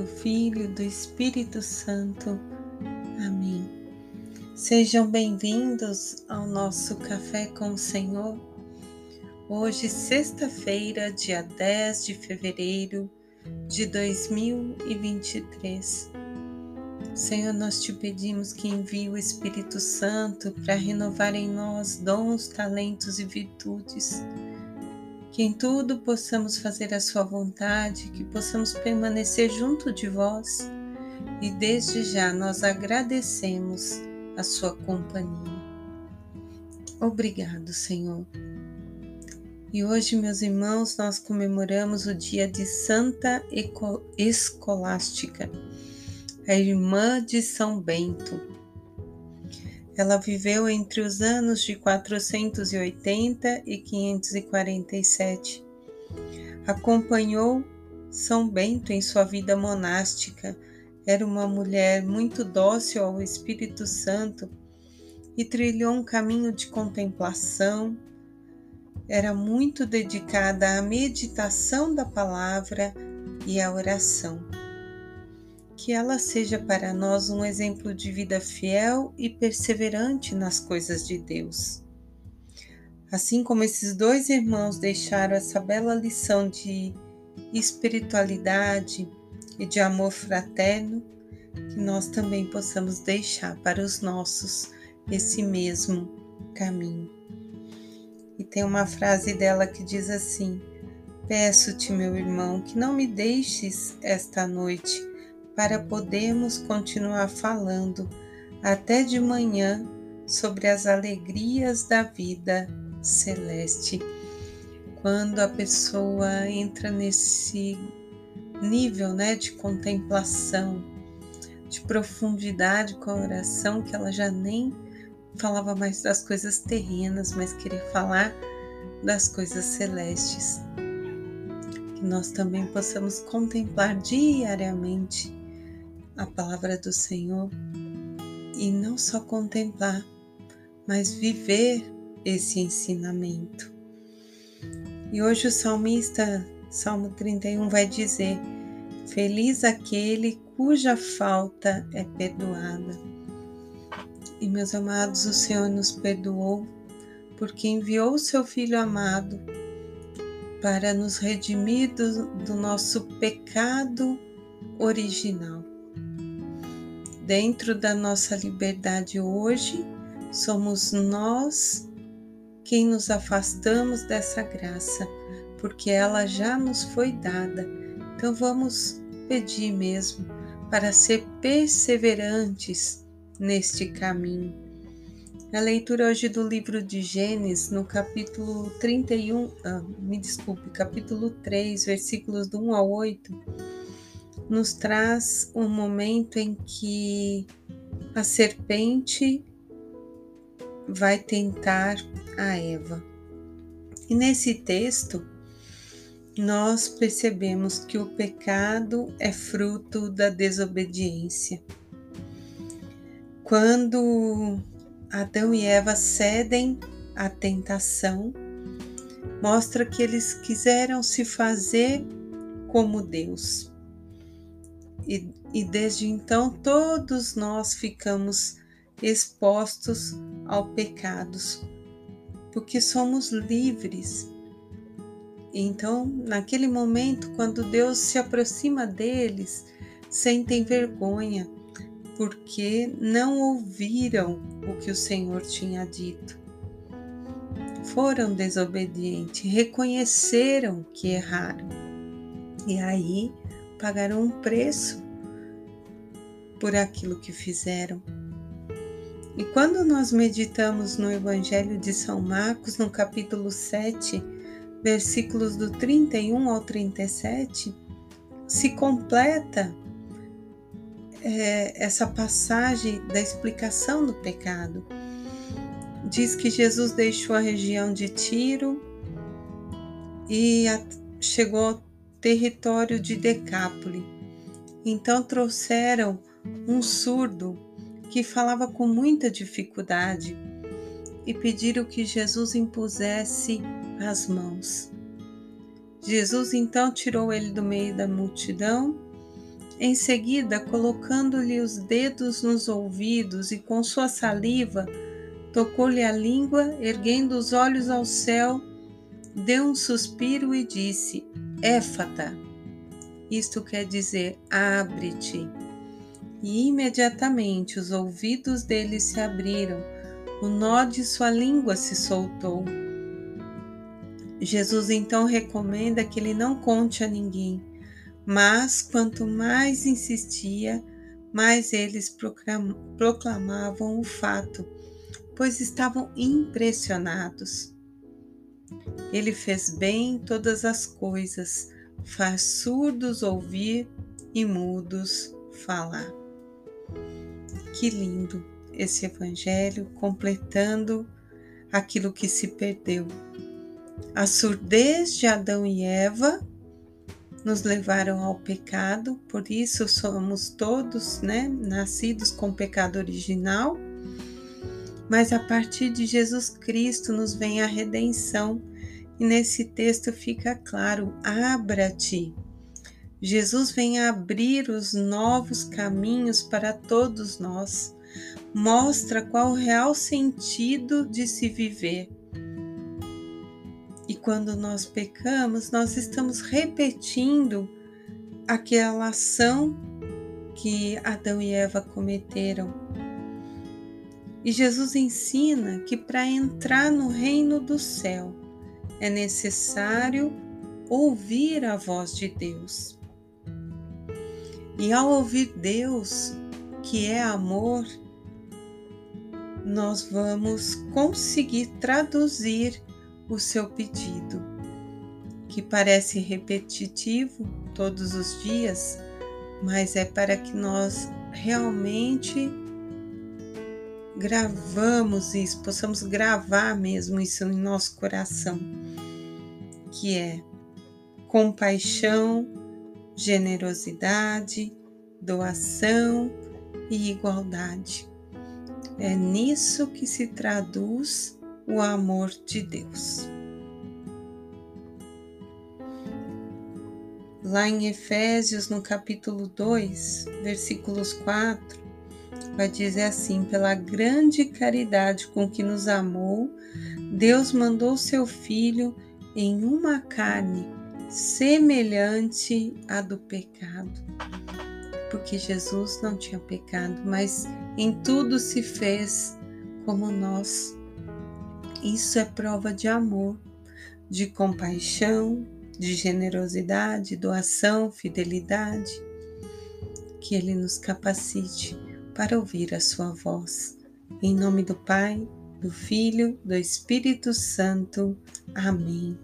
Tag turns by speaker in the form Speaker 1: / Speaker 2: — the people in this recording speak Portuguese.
Speaker 1: do Filho do Espírito Santo. Amém. Sejam bem-vindos ao nosso Café com o Senhor. Hoje, sexta-feira, dia 10 de fevereiro de 2023. Senhor, nós te pedimos que envie o Espírito Santo para renovar em nós dons, talentos e virtudes que em tudo possamos fazer a Sua vontade, que possamos permanecer junto de vós e desde já nós agradecemos a Sua companhia. Obrigado, Senhor. E hoje, meus irmãos, nós comemoramos o dia de Santa Escolástica, a irmã de São Bento. Ela viveu entre os anos de 480 e 547. Acompanhou São Bento em sua vida monástica. Era uma mulher muito dócil ao Espírito Santo e trilhou um caminho de contemplação. Era muito dedicada à meditação da palavra e à oração que ela seja para nós um exemplo de vida fiel e perseverante nas coisas de Deus. Assim como esses dois irmãos deixaram essa bela lição de espiritualidade e de amor fraterno, que nós também possamos deixar para os nossos esse mesmo caminho. E tem uma frase dela que diz assim: Peço-te, meu irmão, que não me deixes esta noite para podermos continuar falando até de manhã sobre as alegrias da vida celeste. Quando a pessoa entra nesse nível né, de contemplação, de profundidade com a oração, que ela já nem falava mais das coisas terrenas, mas queria falar das coisas celestes. Que nós também possamos contemplar diariamente a palavra do Senhor e não só contemplar, mas viver esse ensinamento. E hoje o salmista, Salmo 31, vai dizer: Feliz aquele cuja falta é perdoada. E meus amados, o Senhor nos perdoou porque enviou o seu Filho amado para nos redimir do, do nosso pecado original dentro da nossa liberdade hoje, somos nós quem nos afastamos dessa graça, porque ela já nos foi dada. Então vamos pedir mesmo para ser perseverantes neste caminho. A leitura hoje do livro de Gênesis, no capítulo 31, ah, me desculpe, capítulo 3, versículos do 1 ao 8 nos traz um momento em que a serpente vai tentar a Eva. E nesse texto, nós percebemos que o pecado é fruto da desobediência. Quando Adão e Eva cedem à tentação, mostra que eles quiseram se fazer como Deus. E, e desde então todos nós ficamos expostos ao pecados, porque somos livres. Então, naquele momento, quando Deus se aproxima deles, sentem vergonha, porque não ouviram o que o Senhor tinha dito. Foram desobedientes, reconheceram que erraram. E aí pagaram um preço por aquilo que fizeram. E quando nós meditamos no Evangelho de São Marcos, no capítulo 7, versículos do 31 ao 37, se completa é, essa passagem da explicação do pecado. Diz que Jesus deixou a região de Tiro e a, chegou território de Decápole. Então trouxeram um surdo que falava com muita dificuldade e pediram que Jesus impusesse as mãos. Jesus então tirou ele do meio da multidão Em seguida, colocando-lhe os dedos nos ouvidos e com sua saliva, tocou-lhe a língua, erguendo os olhos ao céu, deu um suspiro e disse: Éfata. Isto quer dizer: abre-te. E imediatamente os ouvidos dele se abriram, o nó de sua língua se soltou. Jesus então recomenda que ele não conte a ninguém mas quanto mais insistia, mais eles proclamavam o fato, pois estavam impressionados. Ele fez bem todas as coisas, faz surdos ouvir e mudos falar. Que lindo esse evangelho completando aquilo que se perdeu. A surdez de Adão e Eva nos levaram ao pecado, por isso somos todos, né, nascidos com pecado original. Mas a partir de Jesus Cristo nos vem a redenção, e nesse texto fica claro: abra-te. Jesus vem abrir os novos caminhos para todos nós, mostra qual o real sentido de se viver e quando nós pecamos, nós estamos repetindo aquela ação que Adão e Eva cometeram. E Jesus ensina que para entrar no reino do céu é necessário ouvir a voz de Deus. E ao ouvir Deus, que é amor, nós vamos conseguir traduzir o seu pedido, que parece repetitivo todos os dias, mas é para que nós realmente gravamos isso, possamos gravar mesmo isso em nosso coração, que é compaixão, generosidade, doação e igualdade. É nisso que se traduz o amor de Deus. Lá em Efésios, no capítulo 2, versículos 4, vai dizer assim: pela grande caridade com que nos amou, Deus mandou seu Filho em uma carne semelhante à do pecado. Porque Jesus não tinha pecado, mas em tudo se fez como nós isso é prova de amor, de compaixão, de generosidade, doação, fidelidade. Que Ele nos capacite para ouvir a Sua voz. Em nome do Pai, do Filho, do Espírito Santo. Amém.